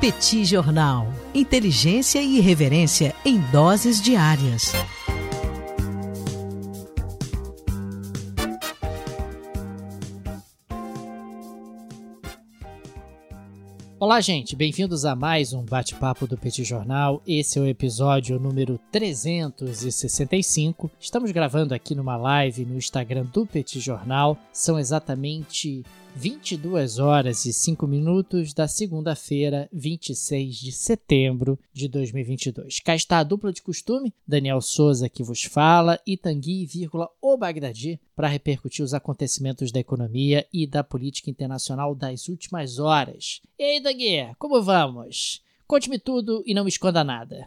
Petit Jornal. Inteligência e irreverência em doses diárias. Olá, gente, bem-vindos a mais um bate-papo do Petit Jornal. Esse é o episódio número 365. Estamos gravando aqui numa live no Instagram do Petit Jornal. São exatamente 22 horas e 5 minutos da segunda-feira, 26 de setembro de 2022. Cá está a dupla de costume, Daniel Souza que vos fala e Tanguy, vírgula, o Bagdadi, para repercutir os acontecimentos da economia e da política internacional das últimas horas. E aí, Tanguy, como vamos? Conte-me tudo e não me esconda nada.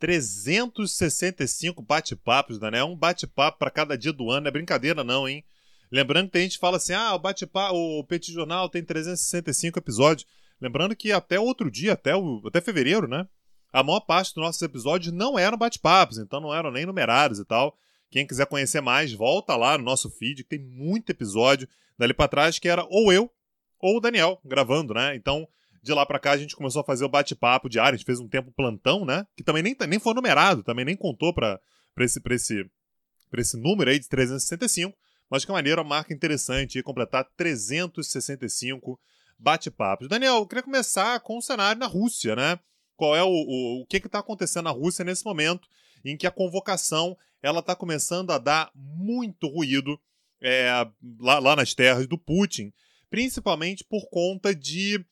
365 bate-papos, Daniel. Um bate-papo para cada dia do ano, não é brincadeira não, hein? Lembrando que a gente fala assim: ah, o bate o Petit Jornal tem 365 episódios. Lembrando que até outro dia, até, o, até fevereiro, né? A maior parte dos nossos episódios não eram bate-papos, então não eram nem numerados e tal. Quem quiser conhecer mais, volta lá no nosso feed, que tem muito episódio dali para trás que era ou eu ou o Daniel gravando, né? Então, de lá para cá a gente começou a fazer o bate-papo diário, a gente fez um tempo plantão, né? Que também nem, nem foi numerado, também nem contou para esse, esse, pra esse número aí de 365. Mas que maneira, uma marca interessante e completar 365 bate-papos. Daniel, eu queria começar com o cenário na Rússia, né? Qual é o, o, o que está acontecendo na Rússia nesse momento em que a convocação ela está começando a dar muito ruído é, lá, lá nas terras do Putin, principalmente por conta de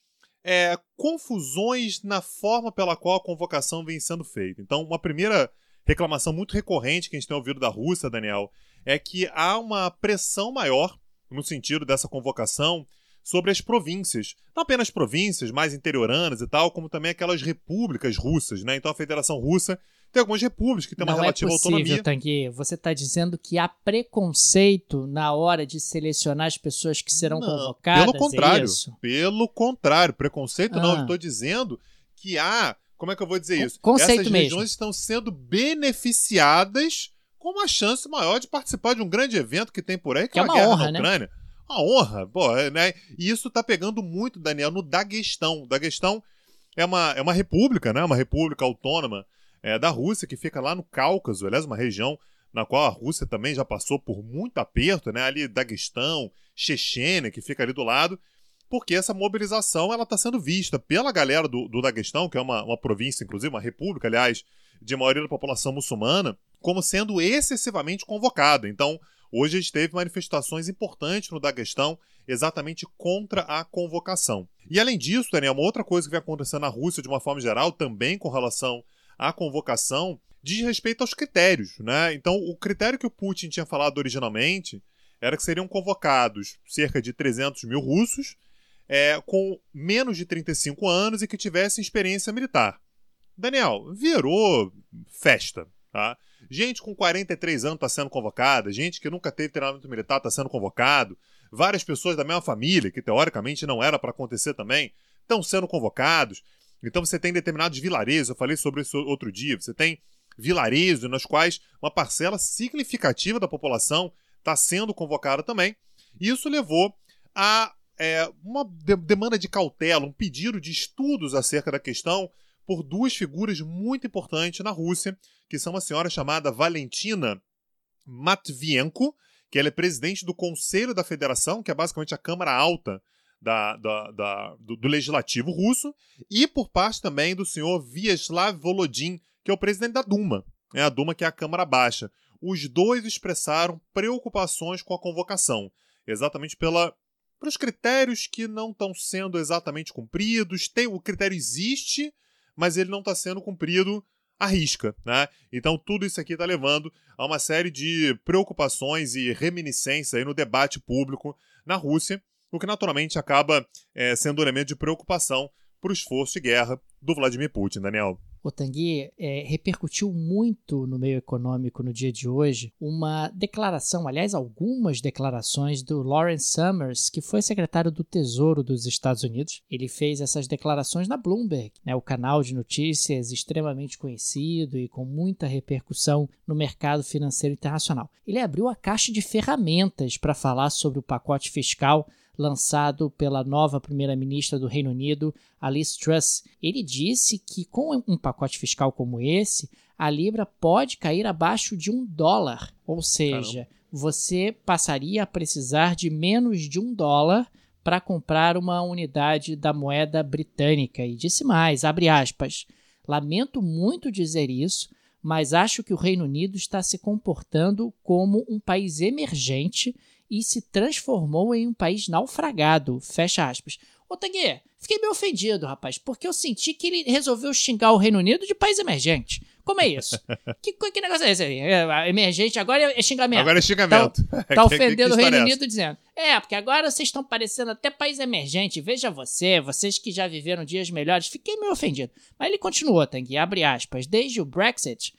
é, confusões na forma pela qual a convocação vem sendo feita. Então, uma primeira reclamação muito recorrente que a gente tem ouvido da Rússia, Daniel, é que há uma pressão maior, no sentido dessa convocação, sobre as províncias. Não apenas províncias mais interioranas e tal, como também aquelas repúblicas russas, né? Então a Federação Russa tem algumas repúblicas que têm uma Não relativa é possível, autonomia. Tanguy. Você está dizendo que há preconceito na hora de selecionar as pessoas que serão Não, convocadas? Pelo contrário. É? Pelo contrário. Preconceito não. Ah. Eu estou dizendo que há. Como é que eu vou dizer isso? Conceito Essas mesmo. regiões estão sendo beneficiadas com uma chance maior de participar de um grande evento que tem por aí, que, Que é é uma uma guerra honra, na né? Ucrânia. Uma honra, pô, é, né? E isso tá pegando muito, Daniel, no Daguestão. Daguestão é uma, é uma república, né? Uma república autônoma é, da Rússia que fica lá no Cáucaso, aliás, uma região na qual a Rússia também já passou por muito aperto, né? Ali Daguestão, Chechênia, que fica ali do lado, porque essa mobilização ela está sendo vista pela galera do, do Daguestão, que é uma, uma província, inclusive, uma república, aliás, de maioria da população muçulmana, como sendo excessivamente convocada. Então, hoje a gente teve manifestações importantes no Daguestão exatamente contra a convocação. E além disso, Daniel, uma outra coisa que vem acontecendo na Rússia de uma forma geral, também com relação à convocação, diz respeito aos critérios. Né? Então, o critério que o Putin tinha falado originalmente era que seriam convocados cerca de 300 mil russos é, com menos de 35 anos e que tivessem experiência militar. Daniel, virou festa. Tá? Gente com 43 anos está sendo convocada, gente que nunca teve treinamento militar está sendo convocado, várias pessoas da mesma família, que teoricamente não era para acontecer também, estão sendo convocados. Então você tem determinados vilarejos, eu falei sobre isso outro dia, você tem vilarejos nos quais uma parcela significativa da população está sendo convocada também. E isso levou a é, uma de- demanda de cautela, um pedido de estudos acerca da questão por duas figuras muito importantes na Rússia, que são uma senhora chamada Valentina Matvienko, que ela é presidente do Conselho da Federação, que é basicamente a Câmara Alta da, da- da- do, do Legislativo russo, e por parte também do senhor Vyacheslav Volodin, que é o presidente da Duma, né, a Duma que é a Câmara Baixa. Os dois expressaram preocupações com a convocação, exatamente pela pelos critérios que não estão sendo exatamente cumpridos. Tem, o critério existe, mas ele não está sendo cumprido à risca. Né? Então, tudo isso aqui está levando a uma série de preocupações e reminiscências aí no debate público na Rússia, o que naturalmente acaba eh, sendo um elemento de preocupação para o esforço de guerra do Vladimir Putin, Daniel. O Tanguy é, repercutiu muito no meio econômico no dia de hoje uma declaração, aliás, algumas declarações do Lawrence Summers, que foi secretário do Tesouro dos Estados Unidos. Ele fez essas declarações na Bloomberg, né, o canal de notícias extremamente conhecido e com muita repercussão no mercado financeiro internacional. Ele abriu a caixa de ferramentas para falar sobre o pacote fiscal lançado pela nova primeira-ministra do Reino Unido, Alice Truss. Ele disse que com um pacote fiscal como esse, a libra pode cair abaixo de um dólar, ou seja, Caramba. você passaria a precisar de menos de um dólar para comprar uma unidade da moeda britânica. E disse mais, abre aspas, lamento muito dizer isso, mas acho que o Reino Unido está se comportando como um país emergente e se transformou em um país naufragado. Fecha aspas. Ô, Tanguê, fiquei meio ofendido, rapaz, porque eu senti que ele resolveu xingar o Reino Unido de país emergente. Como é isso? que, que negócio é esse aí? É, emergente, agora é xingamento. Agora é xingamento. Tá, tá ofendendo o Reino é Unido dizendo. É, porque agora vocês estão parecendo até país emergente. Veja você, vocês que já viveram dias melhores. Fiquei meio ofendido. Mas ele continuou, Tanguy, abre aspas. Desde o Brexit,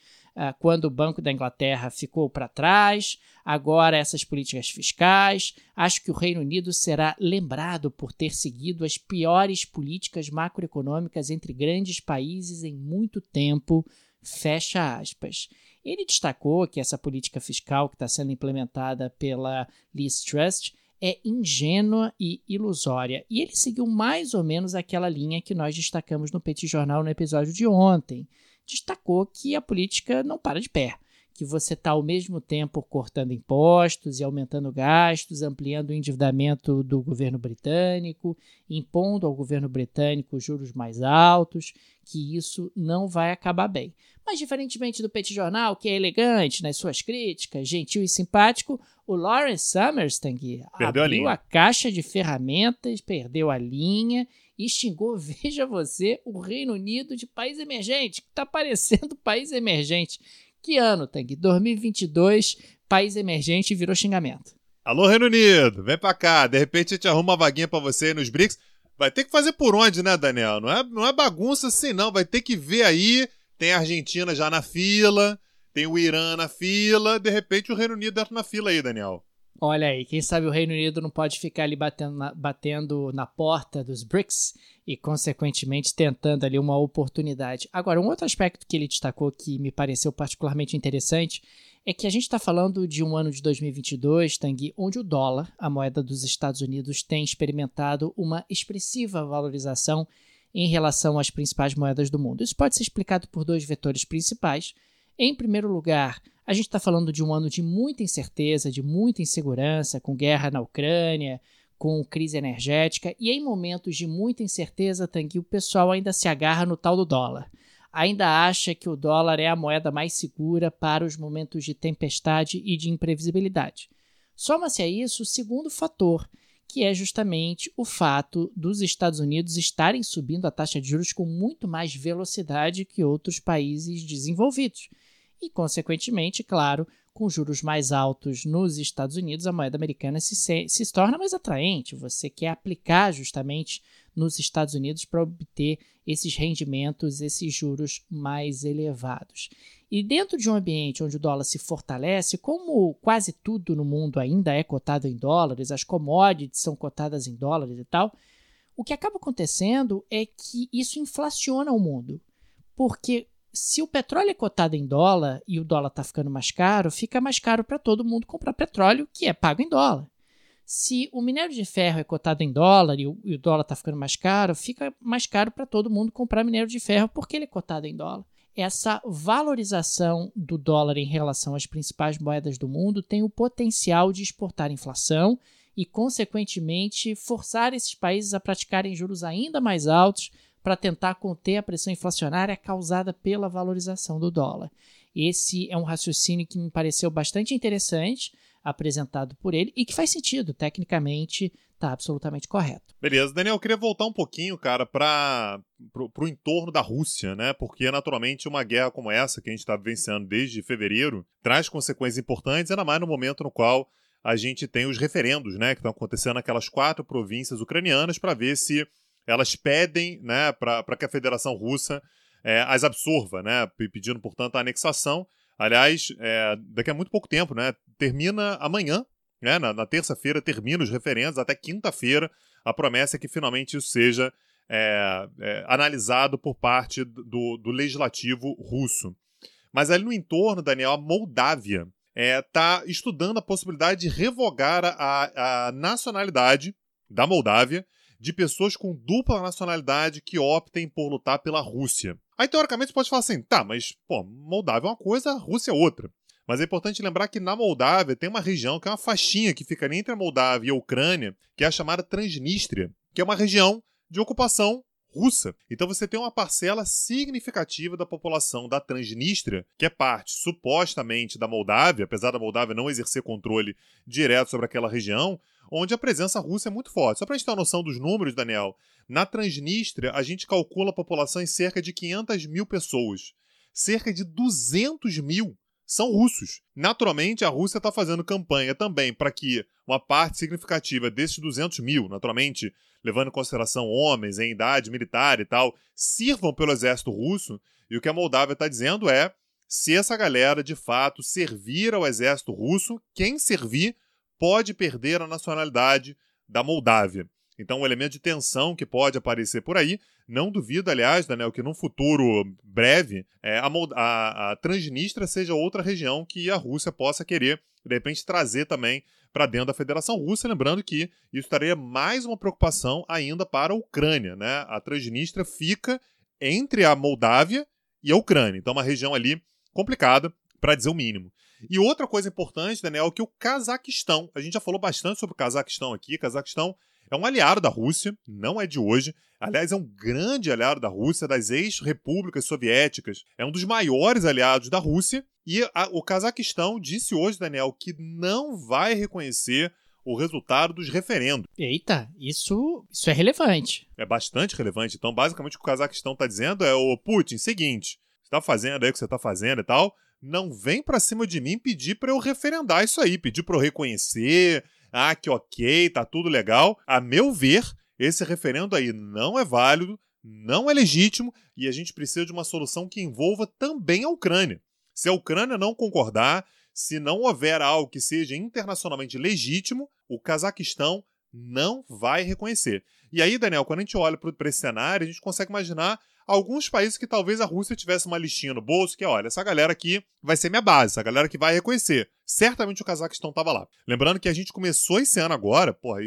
quando o Banco da Inglaterra ficou para trás, agora essas políticas fiscais. Acho que o Reino Unido será lembrado por ter seguido as piores políticas macroeconômicas entre grandes países em muito tempo. Fecha aspas. Ele destacou que essa política fiscal que está sendo implementada pela Liz Trust é ingênua e ilusória. E ele seguiu mais ou menos aquela linha que nós destacamos no Petit Jornal no episódio de ontem destacou que a política não para de pé, que você está ao mesmo tempo cortando impostos e aumentando gastos, ampliando o endividamento do governo britânico, impondo ao governo britânico juros mais altos, que isso não vai acabar bem. Mas, diferentemente do Petit Jornal, que é elegante nas suas críticas, gentil e simpático, o Lawrence Summers, Tanguy, abriu a, a caixa de ferramentas, perdeu a linha e xingou, veja você, o Reino Unido de país emergente, que está parecendo país emergente. Que ano, Tang? 2022, país emergente virou xingamento. Alô, Reino Unido, vem pra cá. De repente a gente arruma uma vaguinha pra você aí nos BRICS. Vai ter que fazer por onde, né, Daniel? Não é, não é bagunça assim, não. Vai ter que ver aí. Tem a Argentina já na fila, tem o Irã na fila. De repente o Reino Unido entra na fila aí, Daniel. Olha aí, quem sabe o Reino Unido não pode ficar ali batendo na, batendo na porta dos BRICS e, consequentemente, tentando ali uma oportunidade. Agora, um outro aspecto que ele destacou que me pareceu particularmente interessante é que a gente está falando de um ano de 2022, Tanguy, onde o dólar, a moeda dos Estados Unidos, tem experimentado uma expressiva valorização em relação às principais moedas do mundo. Isso pode ser explicado por dois vetores principais. Em primeiro lugar, a gente está falando de um ano de muita incerteza, de muita insegurança, com guerra na Ucrânia, com crise energética, e em momentos de muita incerteza, Tanguy, o pessoal ainda se agarra no tal do dólar. Ainda acha que o dólar é a moeda mais segura para os momentos de tempestade e de imprevisibilidade. Soma-se a isso o segundo fator, que é justamente o fato dos Estados Unidos estarem subindo a taxa de juros com muito mais velocidade que outros países desenvolvidos e, consequentemente, claro, com juros mais altos nos Estados Unidos, a moeda americana se, se, se torna mais atraente. Você quer aplicar justamente nos Estados Unidos para obter esses rendimentos, esses juros mais elevados. E dentro de um ambiente onde o dólar se fortalece, como quase tudo no mundo ainda é cotado em dólares, as commodities são cotadas em dólares e tal, o que acaba acontecendo é que isso inflaciona o mundo. Porque se o petróleo é cotado em dólar e o dólar está ficando mais caro, fica mais caro para todo mundo comprar petróleo, que é pago em dólar. Se o minério de ferro é cotado em dólar e o, e o dólar está ficando mais caro, fica mais caro para todo mundo comprar minério de ferro porque ele é cotado em dólar. Essa valorização do dólar em relação às principais moedas do mundo tem o potencial de exportar inflação e, consequentemente, forçar esses países a praticarem juros ainda mais altos para tentar conter a pressão inflacionária causada pela valorização do dólar. Esse é um raciocínio que me pareceu bastante interessante, apresentado por ele, e que faz sentido, tecnicamente está absolutamente correto. Beleza, Daniel, eu queria voltar um pouquinho, cara, para o entorno da Rússia, né? Porque, naturalmente, uma guerra como essa, que a gente está vivenciando desde fevereiro, traz consequências importantes, ainda mais no momento no qual a gente tem os referendos, né? Que estão acontecendo naquelas quatro províncias ucranianas para ver se elas pedem né, para que a Federação Russa é, as absorva, né, pedindo, portanto, a anexação. Aliás, é, daqui a muito pouco tempo, né, termina amanhã, né, na, na terça-feira, termina os referendos, até quinta-feira, a promessa é que finalmente isso seja é, é, analisado por parte do, do, legislativo russo. Mas ali no entorno, Daniel, a Moldávia está é, estudando a possibilidade de revogar a, a nacionalidade da Moldávia de pessoas com dupla nacionalidade que optem por lutar pela Rússia. Aí, teoricamente, você pode falar assim, tá, mas, pô, Moldávia é uma coisa, Rússia é outra. Mas é importante lembrar que na Moldávia tem uma região que é uma faixinha que fica entre a Moldávia e a Ucrânia, que é a chamada Transnistria, que é uma região de ocupação russa. Então você tem uma parcela significativa da população da Transnistria, que é parte supostamente da Moldávia, apesar da Moldávia não exercer controle direto sobre aquela região, onde a presença russa é muito forte. Só para a gente ter uma noção dos números, Daniel, na Transnistria a gente calcula a população em cerca de 500 mil pessoas. Cerca de 200 mil são russos. Naturalmente, a Rússia está fazendo campanha também para que uma parte significativa desses 200 mil, naturalmente, levando em consideração homens em idade militar e tal, sirvam pelo exército russo. E o que a Moldávia está dizendo é: se essa galera de fato servir ao exército russo, quem servir pode perder a nacionalidade da Moldávia. Então, um elemento de tensão que pode aparecer por aí. Não duvido, aliás, Daniel, que num futuro breve é, a, a, a Transnistria seja outra região que a Rússia possa querer, de repente, trazer também para dentro da Federação Russa. Lembrando que isso estaria mais uma preocupação ainda para a Ucrânia. Né? A Transnistria fica entre a Moldávia e a Ucrânia. Então, uma região ali complicada, para dizer o mínimo. E outra coisa importante, Daniel, é que o Cazaquistão, a gente já falou bastante sobre o Cazaquistão aqui, Cazaquistão é um aliado da Rússia, não é de hoje. Aliás, é um grande aliado da Rússia, das ex-repúblicas soviéticas. É um dos maiores aliados da Rússia. E a, o Cazaquistão disse hoje, Daniel, que não vai reconhecer o resultado dos referendos. Eita, isso, isso é relevante. É bastante relevante. Então, basicamente, o que o Cazaquistão está dizendo é: o Putin, seguinte, você está fazendo aí o que você está fazendo e tal, não vem para cima de mim pedir para eu referendar isso aí, pedir para eu reconhecer, ah, que ok, tá tudo legal. A meu ver, esse referendo aí não é válido, não é legítimo e a gente precisa de uma solução que envolva também a Ucrânia. Se a Ucrânia não concordar, se não houver algo que seja internacionalmente legítimo, o Cazaquistão não vai reconhecer. E aí, Daniel, quando a gente olha para esse cenário, a gente consegue imaginar alguns países que talvez a Rússia tivesse uma listinha no bolso, que é, olha, essa galera aqui vai ser minha base, essa galera que vai reconhecer. Certamente o Cazaquistão estava lá. Lembrando que a gente começou esse ano agora, porra,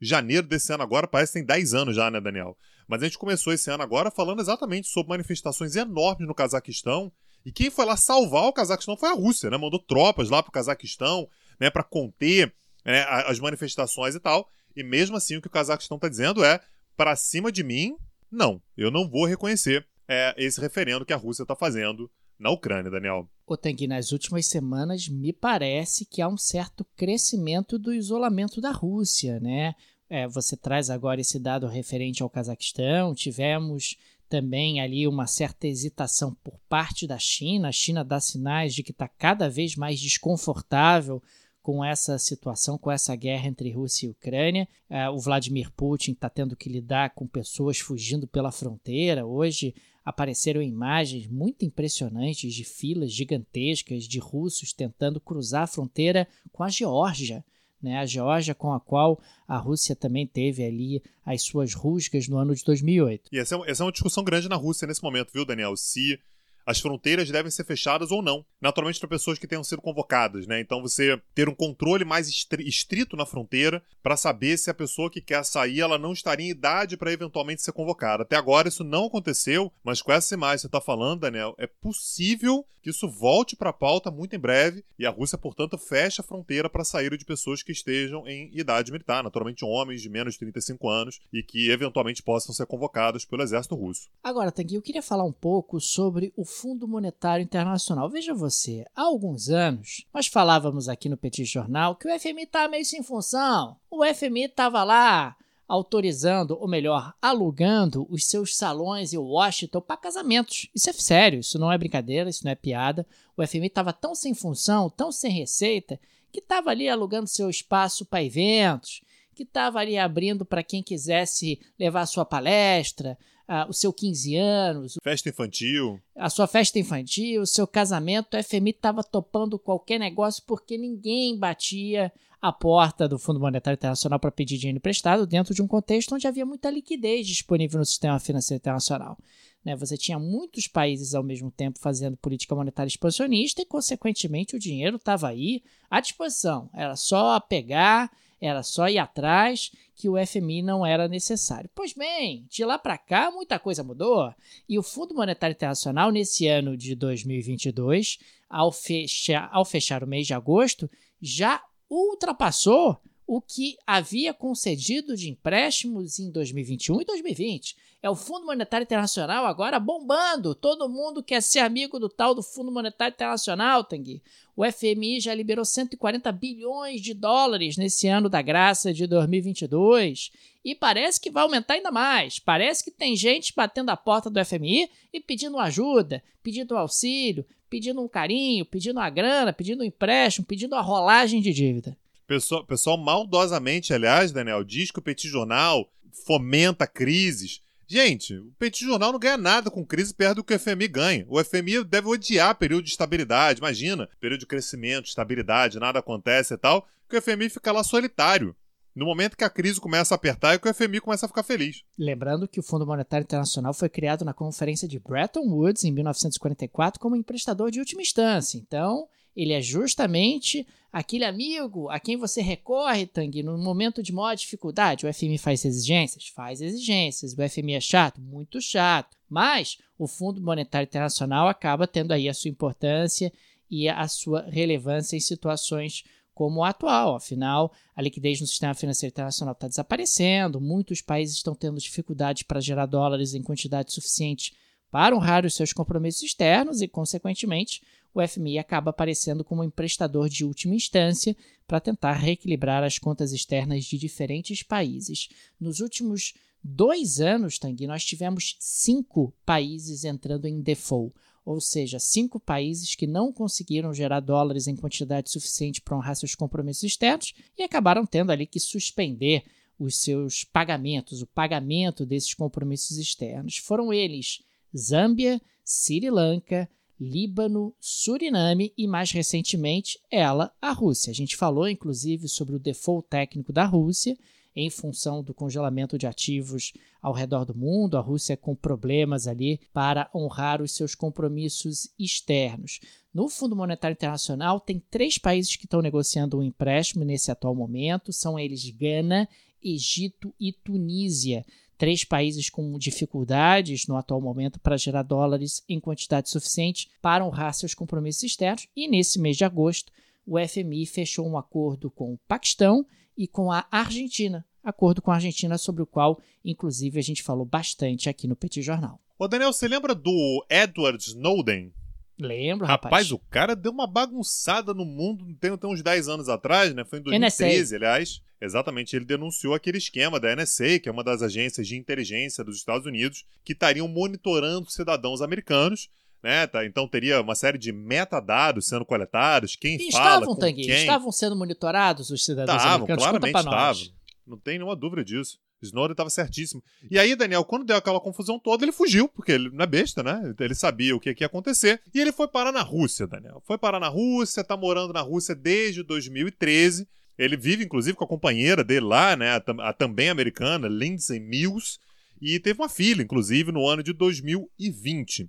janeiro desse ano agora parece que tem 10 anos já, né, Daniel? Mas a gente começou esse ano agora falando exatamente sobre manifestações enormes no Cazaquistão. E quem foi lá salvar o Cazaquistão foi a Rússia, né? Mandou tropas lá pro Cazaquistão, né, para conter né, as manifestações e tal. E mesmo assim, o que o Cazaquistão está dizendo é: para cima de mim, não, eu não vou reconhecer é, esse referendo que a Rússia está fazendo na Ucrânia, Daniel. O Tanguy, nas últimas semanas me parece que há um certo crescimento do isolamento da Rússia, né? É, você traz agora esse dado referente ao Cazaquistão, tivemos também ali uma certa hesitação por parte da China. A China dá sinais de que está cada vez mais desconfortável com essa situação, com essa guerra entre Rússia e Ucrânia. É, o Vladimir Putin está tendo que lidar com pessoas fugindo pela fronteira. Hoje apareceram imagens muito impressionantes de filas gigantescas de russos tentando cruzar a fronteira com a Geórgia. Né, a Geórgia com a qual a Rússia também teve ali as suas rusgas no ano de 2008. E essa é, essa é uma discussão grande na Rússia nesse momento, viu, Daniel? Se as fronteiras devem ser fechadas ou não. Naturalmente para pessoas que tenham sido convocadas, né? Então você ter um controle mais estrito na fronteira para saber se a pessoa que quer sair ela não estaria em idade para eventualmente ser convocada. Até agora isso não aconteceu, mas com essa imagem que você está falando, Daniel, é possível que isso volte para a pauta muito em breve e a Rússia, portanto, fecha a fronteira para sair de pessoas que estejam em idade militar, naturalmente homens de menos de 35 anos e que eventualmente possam ser convocados pelo exército russo. Agora, Tanguy, eu queria falar um pouco sobre o Fundo Monetário Internacional. Veja você, há alguns anos nós falávamos aqui no Petit Jornal que o FMI está meio sem função. O FMI estava lá autorizando, ou melhor, alugando os seus salões em Washington para casamentos. Isso é sério, isso não é brincadeira, isso não é piada. O FMI estava tão sem função, tão sem receita, que estava ali alugando seu espaço para eventos, que estava ali abrindo para quem quisesse levar sua palestra, uh, o seu 15 anos. Festa infantil. A sua festa infantil, o seu casamento, o FMI estava topando qualquer negócio porque ninguém batia a porta do Fundo Monetário Internacional para pedir dinheiro emprestado dentro de um contexto onde havia muita liquidez disponível no sistema financeiro internacional. Né? Você tinha muitos países ao mesmo tempo fazendo política monetária expansionista e, consequentemente, o dinheiro estava aí à disposição. Era só pegar era só ir atrás que o FMI não era necessário. Pois bem, de lá para cá muita coisa mudou e o Fundo Monetário Internacional nesse ano de 2022, ao fechar, ao fechar o mês de agosto, já ultrapassou o que havia concedido de empréstimos em 2021 e 2020. É o Fundo Monetário Internacional agora bombando. Todo mundo quer ser amigo do tal do Fundo Monetário Internacional, Tanguy. O FMI já liberou 140 bilhões de dólares nesse ano da graça de 2022 e parece que vai aumentar ainda mais. Parece que tem gente batendo a porta do FMI e pedindo ajuda, pedindo auxílio, pedindo um carinho, pedindo uma grana, pedindo um empréstimo, pedindo uma rolagem de dívida. Pessoal, pessoal maldosamente, aliás, Daniel, diz que o Petit Jornal fomenta crises. Gente, o Petit Jornal não ganha nada com crise perto do que o FMI ganha. O FMI deve odiar período de estabilidade. Imagina, período de crescimento, estabilidade, nada acontece e tal, que o FMI fica lá solitário. No momento que a crise começa a apertar é que o FMI começa a ficar feliz. Lembrando que o Fundo Monetário Internacional foi criado na Conferência de Bretton Woods em 1944 como emprestador de última instância. Então, ele é justamente aquele amigo a quem você recorre, Tang, no momento de maior dificuldade. O FMI faz exigências? Faz exigências. O FMI é chato? Muito chato. Mas o Fundo Monetário Internacional acaba tendo aí a sua importância e a sua relevância em situações como a atual. Afinal, a liquidez no sistema financeiro internacional está desaparecendo, muitos países estão tendo dificuldades para gerar dólares em quantidade suficiente para honrar os seus compromissos externos e, consequentemente, o FMI acaba aparecendo como emprestador de última instância para tentar reequilibrar as contas externas de diferentes países. Nos últimos dois anos, Tanguy, nós tivemos cinco países entrando em default, ou seja, cinco países que não conseguiram gerar dólares em quantidade suficiente para honrar seus compromissos externos e acabaram tendo ali que suspender os seus pagamentos, o pagamento desses compromissos externos. Foram eles Zâmbia, Sri Lanka, Líbano, Suriname e, mais recentemente, ela, a Rússia. A gente falou, inclusive, sobre o default técnico da Rússia em função do congelamento de ativos ao redor do mundo, a Rússia com problemas ali para honrar os seus compromissos externos. No Fundo Monetário Internacional, tem três países que estão negociando um empréstimo nesse atual momento: são eles Gana, Egito e Tunísia três países com dificuldades no atual momento para gerar dólares em quantidade suficiente para honrar seus compromissos externos. E nesse mês de agosto, o FMI fechou um acordo com o Paquistão e com a Argentina. Acordo com a Argentina, sobre o qual, inclusive, a gente falou bastante aqui no Petit Jornal. Ô, Daniel, você lembra do Edward Snowden? Lembro, rapaz. Rapaz, o cara deu uma bagunçada no mundo tem, tem uns 10 anos atrás, né? Foi em 2013, NSA. aliás. Exatamente, ele denunciou aquele esquema da NSA, que é uma das agências de inteligência dos Estados Unidos, que estariam monitorando cidadãos americanos né? Tá, então teria uma série de metadados sendo coletados, quem e fala estavam, com Tanguy, quem. Estavam sendo monitorados os cidadãos Estavam, americanos? claramente estavam. Não tem nenhuma dúvida disso. Snowden estava certíssimo. E aí, Daniel, quando deu aquela confusão toda, ele fugiu, porque ele não é besta, né? Ele sabia o que ia acontecer. E ele foi parar na Rússia, Daniel. Foi parar na Rússia, tá morando na Rússia desde 2013. Ele vive, inclusive, com a companheira dele lá, né? A, a também americana, Lindsay Mills. E teve uma filha, inclusive, no ano de 2020.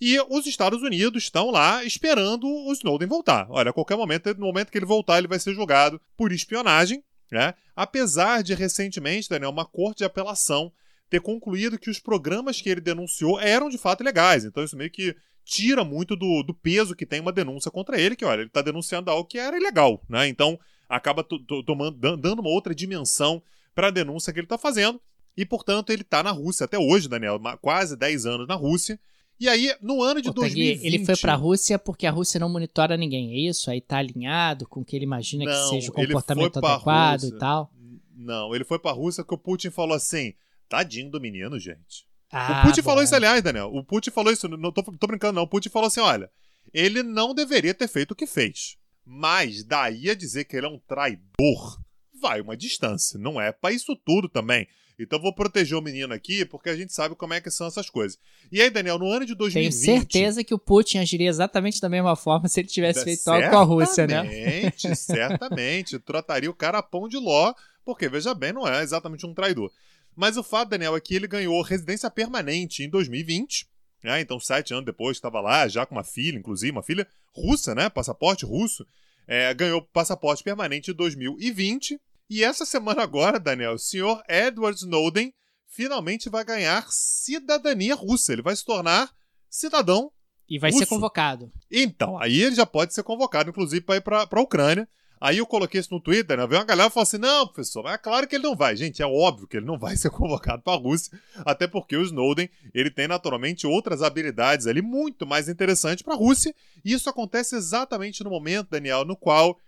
E os Estados Unidos estão lá esperando o Snowden voltar. Olha, a qualquer momento, no momento que ele voltar, ele vai ser julgado por espionagem, né? Apesar de recentemente, Daniel, uma corte de apelação ter concluído que os programas que ele denunciou eram de fato legais. Então isso meio que tira muito do, do peso que tem uma denúncia contra ele, que olha, ele está denunciando algo que era ilegal, né? Então acaba tomando, dando uma outra dimensão para a denúncia que ele está fazendo. E, portanto, ele está na Rússia até hoje, Daniel, quase 10 anos na Rússia. E aí, no ano de Ô, 2020... Ele foi para a Rússia porque a Rússia não monitora ninguém, é isso? Aí tá alinhado com o que ele imagina não, que seja o comportamento adequado e tal? Não, ele foi para a Rússia que o Putin falou assim, tadinho do menino, gente. Ah, o Putin bom. falou isso, aliás, Daniel. O Putin falou isso, não tô, tô brincando não. O Putin falou assim, olha, ele não deveria ter feito o que fez. Mas daí a dizer que ele é um traidor, vai uma distância. Não é para isso tudo também. Então vou proteger o menino aqui, porque a gente sabe como é que são essas coisas. E aí, Daniel, no ano de 2020... Tenho certeza que o Putin agiria exatamente da mesma forma se ele tivesse feito algo com a Rússia, né? Certamente, certamente. Trataria o cara a pão de ló, porque, veja bem, não é exatamente um traidor. Mas o fato, Daniel, é que ele ganhou residência permanente em 2020. Né? Então, sete anos depois, estava lá, já com uma filha, inclusive, uma filha russa, né? Passaporte russo. É, ganhou passaporte permanente em 2020 E essa semana agora, Daniel, o senhor Edward Snowden finalmente vai ganhar cidadania russa. Ele vai se tornar cidadão E vai Russo. ser convocado. Então, aí ele já pode ser convocado, inclusive, para ir para a Ucrânia. Aí eu coloquei isso no Twitter, né? Veio uma galera e falou assim: não, professor, mas é claro que ele não vai. Gente, é óbvio que ele não vai ser convocado para a Rússia, até porque o Snowden ele tem naturalmente outras habilidades ali muito mais interessantes para a Rússia. E isso acontece exatamente no momento, Daniel, no qual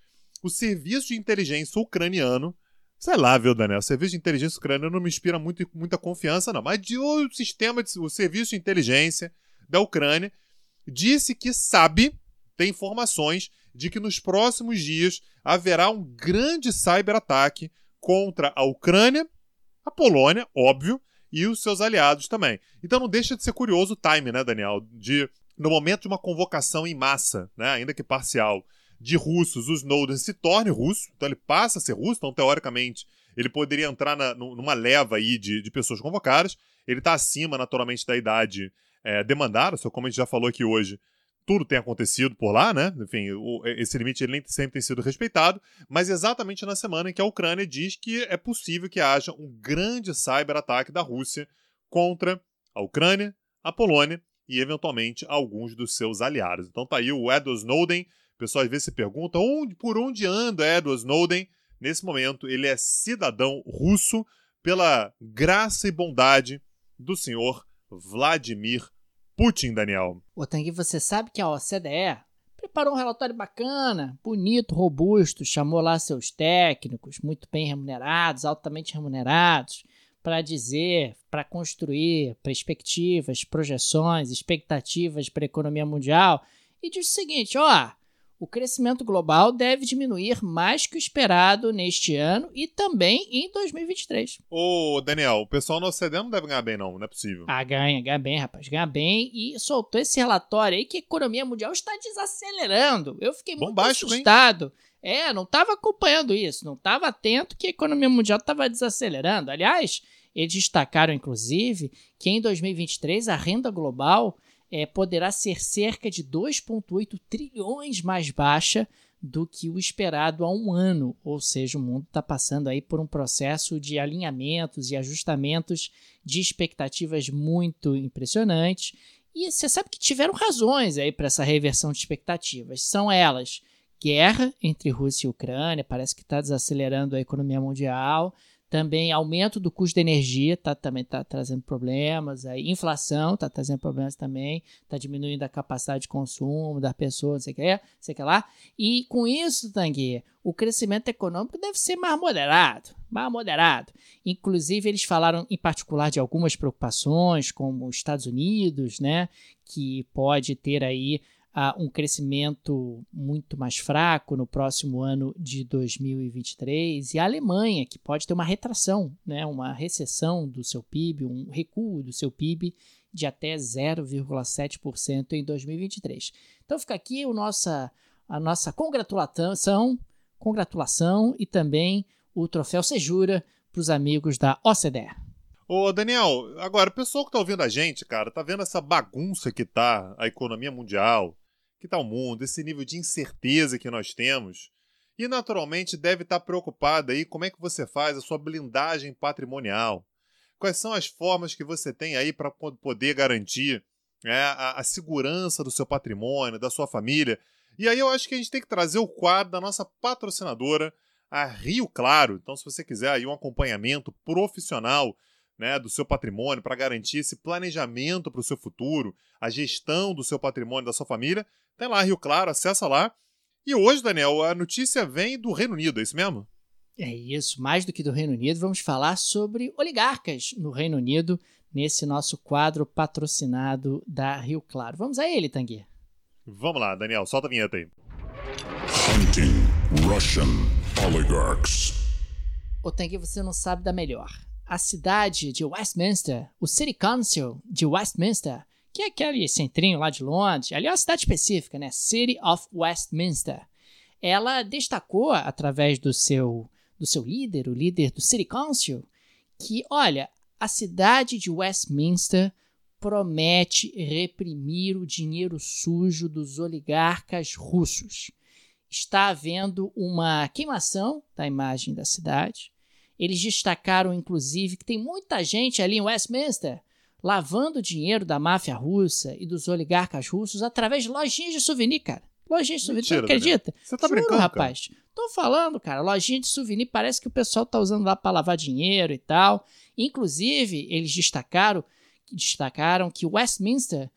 o serviço de inteligência ucraniano. Sei lá, viu, Daniel? O serviço de inteligência ucraniano não me inspira muito, muita confiança, não. Mas de o sistema, de, o serviço de inteligência da Ucrânia disse que sabe, tem informações de que nos próximos dias haverá um grande cyberataque contra a Ucrânia, a Polônia, óbvio, e os seus aliados também. Então não deixa de ser curioso o time, né, Daniel? De no momento de uma convocação em massa, né, ainda que parcial, de russos, o Snowden se torne russo, então ele passa a ser russo, então teoricamente ele poderia entrar na- nu- numa leva aí de, de pessoas convocadas. Ele está acima, naturalmente, da idade é, demandada, só como a gente já falou aqui hoje, tudo tem acontecido por lá, né? Enfim, o- esse limite ele nem sempre tem sido respeitado, mas exatamente na semana em que a Ucrânia diz que é possível que haja um grande cyberataque da Rússia contra a Ucrânia, a Polônia e, eventualmente, alguns dos seus aliados. Então tá aí o Edward Snowden. Pessoal às vezes se pergunta onde, por onde anda Edward Snowden. Nesse momento, ele é cidadão russo pela graça e bondade do senhor Vladimir Putin, Daniel. Ô, Tanguy, você sabe que a OCDE preparou um relatório bacana, bonito, robusto, chamou lá seus técnicos, muito bem remunerados, altamente remunerados, para dizer, para construir perspectivas, projeções, expectativas para a economia mundial, e diz o seguinte: ó, o crescimento global deve diminuir mais que o esperado neste ano e também em 2023. Ô, Daniel, o pessoal no OCDE não deve ganhar bem, não. Não é possível. Ah, ganha, ganha bem, rapaz, ganha bem. E soltou esse relatório aí que a economia mundial está desacelerando. Eu fiquei muito Bombástico, hein? assustado. É, não estava acompanhando isso, não estava atento que a economia mundial estava desacelerando. Aliás, eles destacaram, inclusive, que em 2023 a renda global eh, poderá ser cerca de 2,8 trilhões mais baixa do que o esperado há um ano. Ou seja, o mundo está passando aí por um processo de alinhamentos e ajustamentos de expectativas muito impressionantes. E você sabe que tiveram razões aí para essa reversão de expectativas. São elas: guerra entre Rússia e Ucrânia, parece que está desacelerando a economia mundial. Também aumento do custo da energia tá, também está trazendo problemas. Aí, inflação está trazendo problemas também. Está diminuindo a capacidade de consumo das pessoas, não sei o que, não sei que lá. E com isso, Tanguy, o crescimento econômico deve ser mais moderado. Mais moderado. Inclusive, eles falaram em particular de algumas preocupações, como os Estados Unidos, né? Que pode ter aí um crescimento muito mais fraco no próximo ano de 2023 e a Alemanha que pode ter uma retração, né, uma recessão do seu PIB, um recuo do seu PIB de até 0,7% em 2023. Então fica aqui o nossa, a nossa congratulação, congratulação e também o troféu Sejura para os amigos da OCDE. Ô, Daniel, agora, o pessoal que tá ouvindo a gente, cara, tá vendo essa bagunça que tá a economia mundial, que tá o mundo, esse nível de incerteza que nós temos. E naturalmente deve estar preocupado aí como é que você faz a sua blindagem patrimonial. Quais são as formas que você tem aí para poder garantir né, a, a segurança do seu patrimônio, da sua família. E aí eu acho que a gente tem que trazer o quadro da nossa patrocinadora, a Rio Claro. Então, se você quiser aí um acompanhamento profissional né, do seu patrimônio para garantir esse planejamento para o seu futuro, a gestão do seu patrimônio da sua família, tem lá Rio Claro, acessa lá. E hoje, Daniel, a notícia vem do Reino Unido, é isso mesmo? É isso, mais do que do Reino Unido, vamos falar sobre oligarcas no Reino Unido, nesse nosso quadro patrocinado da Rio Claro. Vamos a ele, Tanguy. Vamos lá, Daniel, solta a vinheta aí. Hunting Russian oligarchs. Ô Tanguy, você não sabe da melhor. A cidade de Westminster, o City Council de Westminster, que é aquele centrinho lá de Londres, ali é uma cidade específica, né? City of Westminster. Ela destacou, através do seu, do seu líder, o líder do City Council, que, olha, a cidade de Westminster promete reprimir o dinheiro sujo dos oligarcas russos. está havendo uma queimação da imagem da cidade. Eles destacaram, inclusive, que tem muita gente ali em Westminster lavando dinheiro da máfia russa e dos oligarcas russos através de lojinhas de souvenir, cara. Lojinha de souvenir, Mentira, tu acredita? Você tá Juro, brincando, rapaz. Tô falando, cara. Lojinha de souvenir parece que o pessoal tá usando lá para lavar dinheiro e tal. Inclusive, eles destacaram, destacaram que Westminster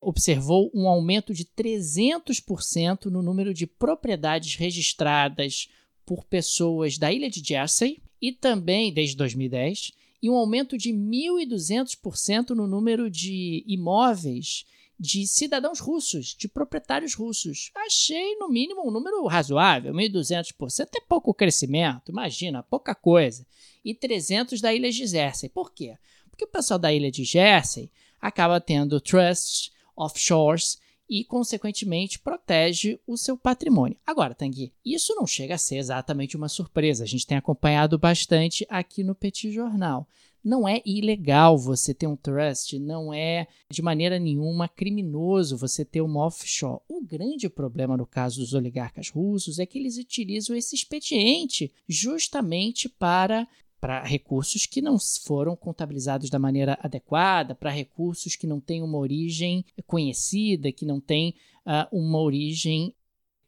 observou um aumento de 300% no número de propriedades registradas por pessoas da ilha de Jersey e também desde 2010 e um aumento de 1.200% no número de imóveis de cidadãos russos, de proprietários russos. Achei, no mínimo, um número razoável. 1.200% é pouco crescimento, imagina, pouca coisa. E 300 da ilha de Jersey. Por quê? Porque o pessoal da ilha de Jersey acaba tendo trusts, offshores e, consequentemente, protege o seu patrimônio. Agora, Tanguy, isso não chega a ser exatamente uma surpresa. A gente tem acompanhado bastante aqui no Petit Jornal. Não é ilegal você ter um trust, não é de maneira nenhuma criminoso você ter uma offshore. O grande problema no caso dos oligarcas russos é que eles utilizam esse expediente justamente para para recursos que não foram contabilizados da maneira adequada, para recursos que não têm uma origem conhecida, que não têm uh, uma origem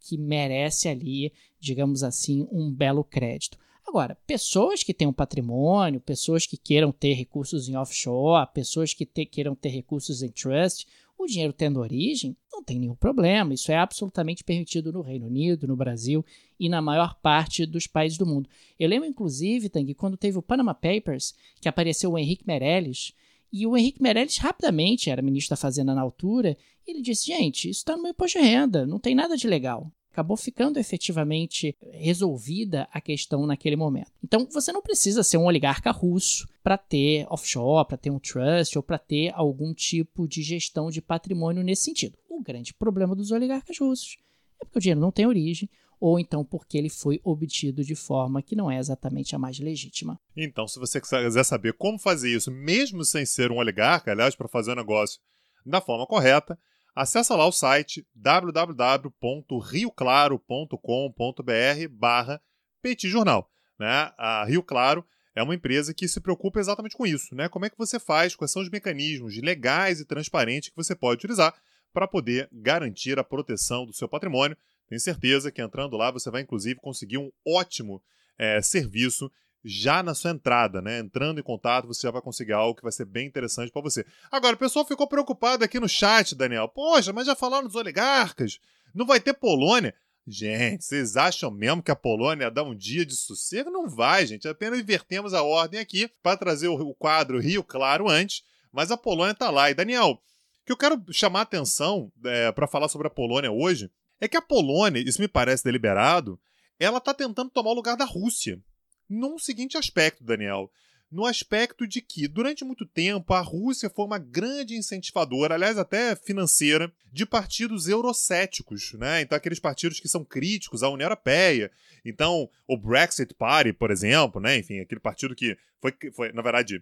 que merece ali, digamos assim, um belo crédito. Agora, pessoas que têm um patrimônio, pessoas que queiram ter recursos em offshore, pessoas que te, queiram ter recursos em trust, o dinheiro tendo origem, não tem nenhum problema. Isso é absolutamente permitido no Reino Unido, no Brasil e na maior parte dos países do mundo. Eu lembro, inclusive, Tang, quando teve o Panama Papers, que apareceu o Henrique Meirelles, e o Henrique Meirelles rapidamente era ministro da Fazenda na altura, e ele disse: gente, isso está no meu imposto de renda, não tem nada de legal acabou ficando efetivamente resolvida a questão naquele momento. Então, você não precisa ser um oligarca russo para ter offshore, para ter um trust ou para ter algum tipo de gestão de patrimônio nesse sentido. O grande problema dos oligarcas russos é porque o dinheiro não tem origem ou então porque ele foi obtido de forma que não é exatamente a mais legítima. Então, se você quiser saber como fazer isso, mesmo sem ser um oligarca, aliás, para fazer o negócio da forma correta, Acesse lá o site www.rioclaro.com.br barra petijornal. Né? A Rio Claro é uma empresa que se preocupa exatamente com isso. Né? Como é que você faz, quais são os mecanismos legais e transparentes que você pode utilizar para poder garantir a proteção do seu patrimônio. Tenho certeza que entrando lá você vai, inclusive, conseguir um ótimo é, serviço já na sua entrada, né? Entrando em contato, você já vai conseguir algo que vai ser bem interessante para você. Agora, o pessoal ficou preocupado aqui no chat, Daniel. Poxa, mas já falaram dos oligarcas. Não vai ter Polônia. Gente, vocês acham mesmo que a Polônia dá um dia de sossego? Não vai, gente. Apenas invertemos a ordem aqui para trazer o quadro Rio Claro antes, mas a Polônia está lá. E, Daniel, o que eu quero chamar a atenção é, para falar sobre a Polônia hoje é que a Polônia, isso me parece deliberado, ela está tentando tomar o lugar da Rússia num seguinte aspecto, Daniel. No aspecto de que, durante muito tempo, a Rússia foi uma grande incentivadora, aliás, até financeira, de partidos eurocéticos, né? Então, aqueles partidos que são críticos à União Europeia. Então, o Brexit Party, por exemplo, né? Enfim, aquele partido que foi, foi na verdade,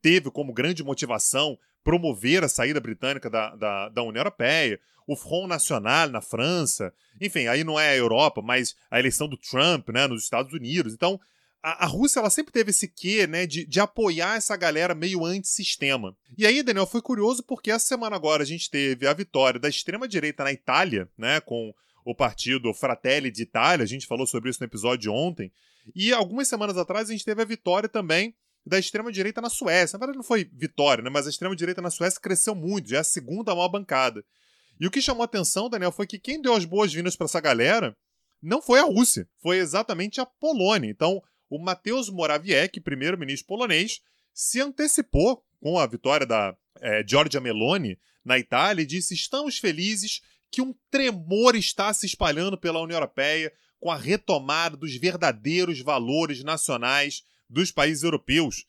teve como grande motivação promover a saída britânica da, da, da, União Europeia, o Front National na França, enfim, aí não é a Europa, mas a eleição do Trump né, nos Estados Unidos. Então, a, a, Rússia ela sempre teve esse quê, né, de, de apoiar essa galera meio antissistema. E aí, Daniel, foi curioso porque essa semana agora a gente teve a vitória da extrema-direita na Itália, né, com o partido Fratelli d'Italia, a gente falou sobre isso no episódio ontem, e algumas semanas atrás a gente teve a vitória também da extrema-direita na Suécia. Na verdade não foi vitória, né, mas a extrema-direita na Suécia cresceu muito, já é a segunda maior bancada. E o que chamou a atenção, Daniel, foi que quem deu as boas-vindas para essa galera não foi a Rússia, foi exatamente a Polônia. Então, o Mateusz Morawiecki, primeiro-ministro polonês, se antecipou com a vitória da é, Giorgia Meloni na Itália e disse: Estamos felizes que um tremor está se espalhando pela União Europeia com a retomada dos verdadeiros valores nacionais dos países europeus.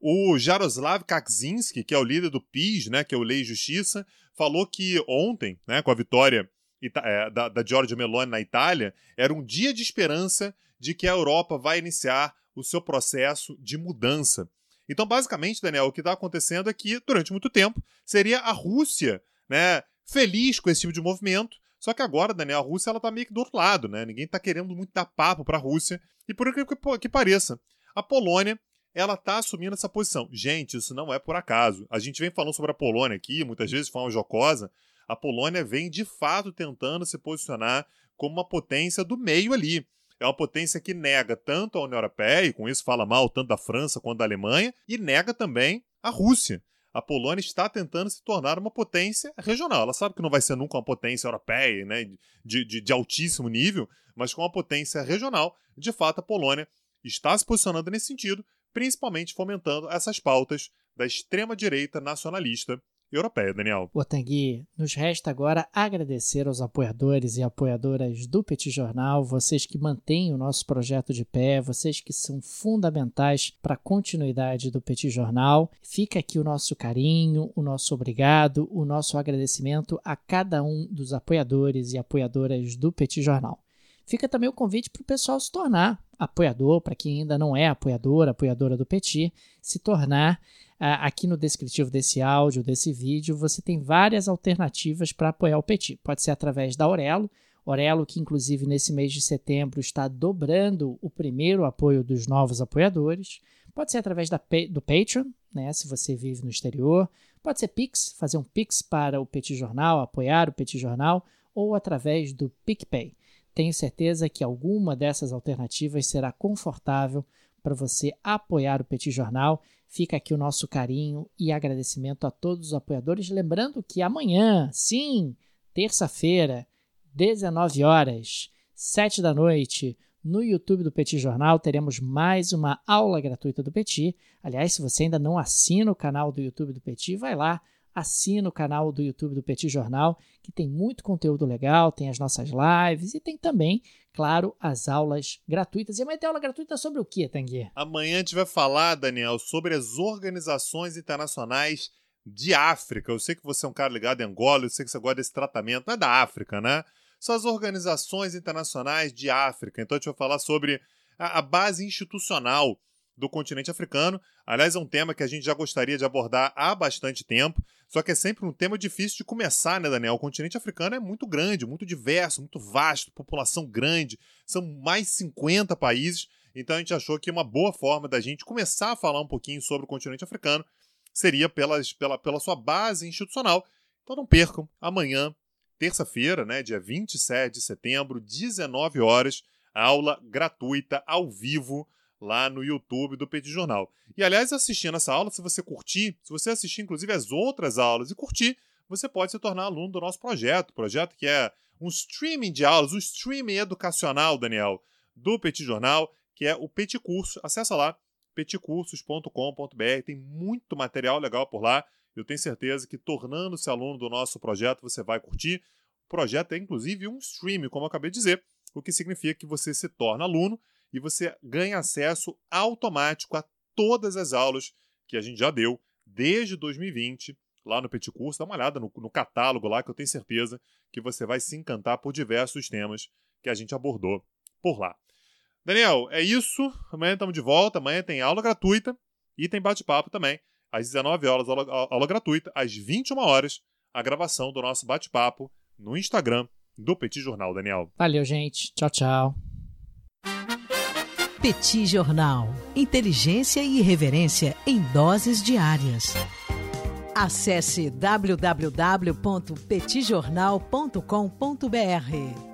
O Jaroslav Kaczynski, que é o líder do PIS, né, que é o Lei e Justiça, falou que ontem, né, com a vitória é, da, da Giorgia Meloni na Itália, era um dia de esperança de que a Europa vai iniciar o seu processo de mudança. Então, basicamente, Daniel, o que está acontecendo é que, durante muito tempo, seria a Rússia né, feliz com esse tipo de movimento, Só que agora, Daniel, a Rússia ela tá meio que do outro lado, né? Ninguém tá querendo muito dar papo para a Rússia. E por que, que pareça, a Polônia ela está assumindo essa posição. Gente, isso não é por acaso. A gente vem falando sobre a Polônia aqui, muitas vezes de forma jocosa. A Polônia vem de fato tentando se posicionar como uma potência do meio ali. É uma potência que nega tanto a União Europeia, e com isso fala mal tanto da França quanto da Alemanha, e nega também a Rússia. A Polônia está tentando se tornar uma potência regional. Ela sabe que não vai ser nunca uma potência europeia, né, de, de, de altíssimo nível, mas com uma potência regional. De fato, a Polônia está se posicionando nesse sentido, principalmente fomentando essas pautas da extrema-direita nacionalista europeia, Daniel. Otangui, nos resta agora agradecer aos apoiadores e apoiadoras do Petit Jornal, vocês que mantêm o nosso projeto de pé, vocês que são fundamentais para a continuidade do Petit Jornal. Fica aqui o nosso carinho, o nosso obrigado, o nosso agradecimento a cada um dos apoiadores e apoiadoras do Petit Jornal. Fica também o convite para o pessoal se tornar apoiador, para quem ainda não é apoiador, apoiadora do Petit, se tornar. Aqui no descritivo desse áudio, desse vídeo, você tem várias alternativas para apoiar o Petit. Pode ser através da Aurelo, Aurelo que inclusive nesse mês de setembro está dobrando o primeiro apoio dos novos apoiadores. Pode ser através da, do Patreon, né, se você vive no exterior. Pode ser Pix, fazer um Pix para o Petit Jornal, apoiar o Petit Jornal, ou através do PicPay. Tenho certeza que alguma dessas alternativas será confortável para você apoiar o Petit Jornal. Fica aqui o nosso carinho e agradecimento a todos os apoiadores. Lembrando que amanhã, sim, terça-feira, 19 horas, 7 da noite, no YouTube do Petit Jornal teremos mais uma aula gratuita do Petit. Aliás, se você ainda não assina o canal do YouTube do Petit, vai lá, assina o canal do YouTube do Petit Jornal, que tem muito conteúdo legal, tem as nossas lives e tem também, claro, as aulas gratuitas. E amanhã tem aula gratuita sobre o que, Tanguy? Amanhã a gente vai falar, Daniel, sobre as organizações internacionais de África. Eu sei que você é um cara ligado em Angola, eu sei que você gosta desse tratamento, não é da África, né? São as organizações internacionais de África. Então a gente vai falar sobre a, a base institucional do continente africano. Aliás, é um tema que a gente já gostaria de abordar há bastante tempo, só que é sempre um tema difícil de começar, né, Daniel? O continente africano é muito grande, muito diverso, muito vasto, população grande, são mais 50 países, então a gente achou que uma boa forma da gente começar a falar um pouquinho sobre o continente africano seria pelas, pela, pela sua base institucional. Então não percam, amanhã, terça-feira, né, dia 27 de setembro, 19 horas, aula gratuita ao vivo lá no YouTube do Petit Jornal. E aliás, assistindo essa aula, se você curtir, se você assistir inclusive as outras aulas e curtir, você pode se tornar aluno do nosso projeto, projeto que é um streaming de aulas, um streaming educacional, Daniel, do Petit Jornal, que é o Petit Curso. Acesse lá petcursos.com.br, tem muito material legal por lá. Eu tenho certeza que tornando-se aluno do nosso projeto, você vai curtir. O projeto é inclusive um streaming, como eu acabei de dizer, o que significa que você se torna aluno e você ganha acesso automático a todas as aulas que a gente já deu desde 2020 lá no Petit Curso. Dá uma olhada no, no catálogo lá que eu tenho certeza que você vai se encantar por diversos temas que a gente abordou por lá. Daniel, é isso. Amanhã estamos de volta. Amanhã tem aula gratuita e tem bate-papo também. Às 19 horas, aula, aula gratuita. Às 21 horas, a gravação do nosso bate-papo no Instagram do Petit Jornal, Daniel. Valeu, gente. Tchau, tchau. Petit Jornal. Inteligência e irreverência em doses diárias. Acesse www.petijornal.com.br.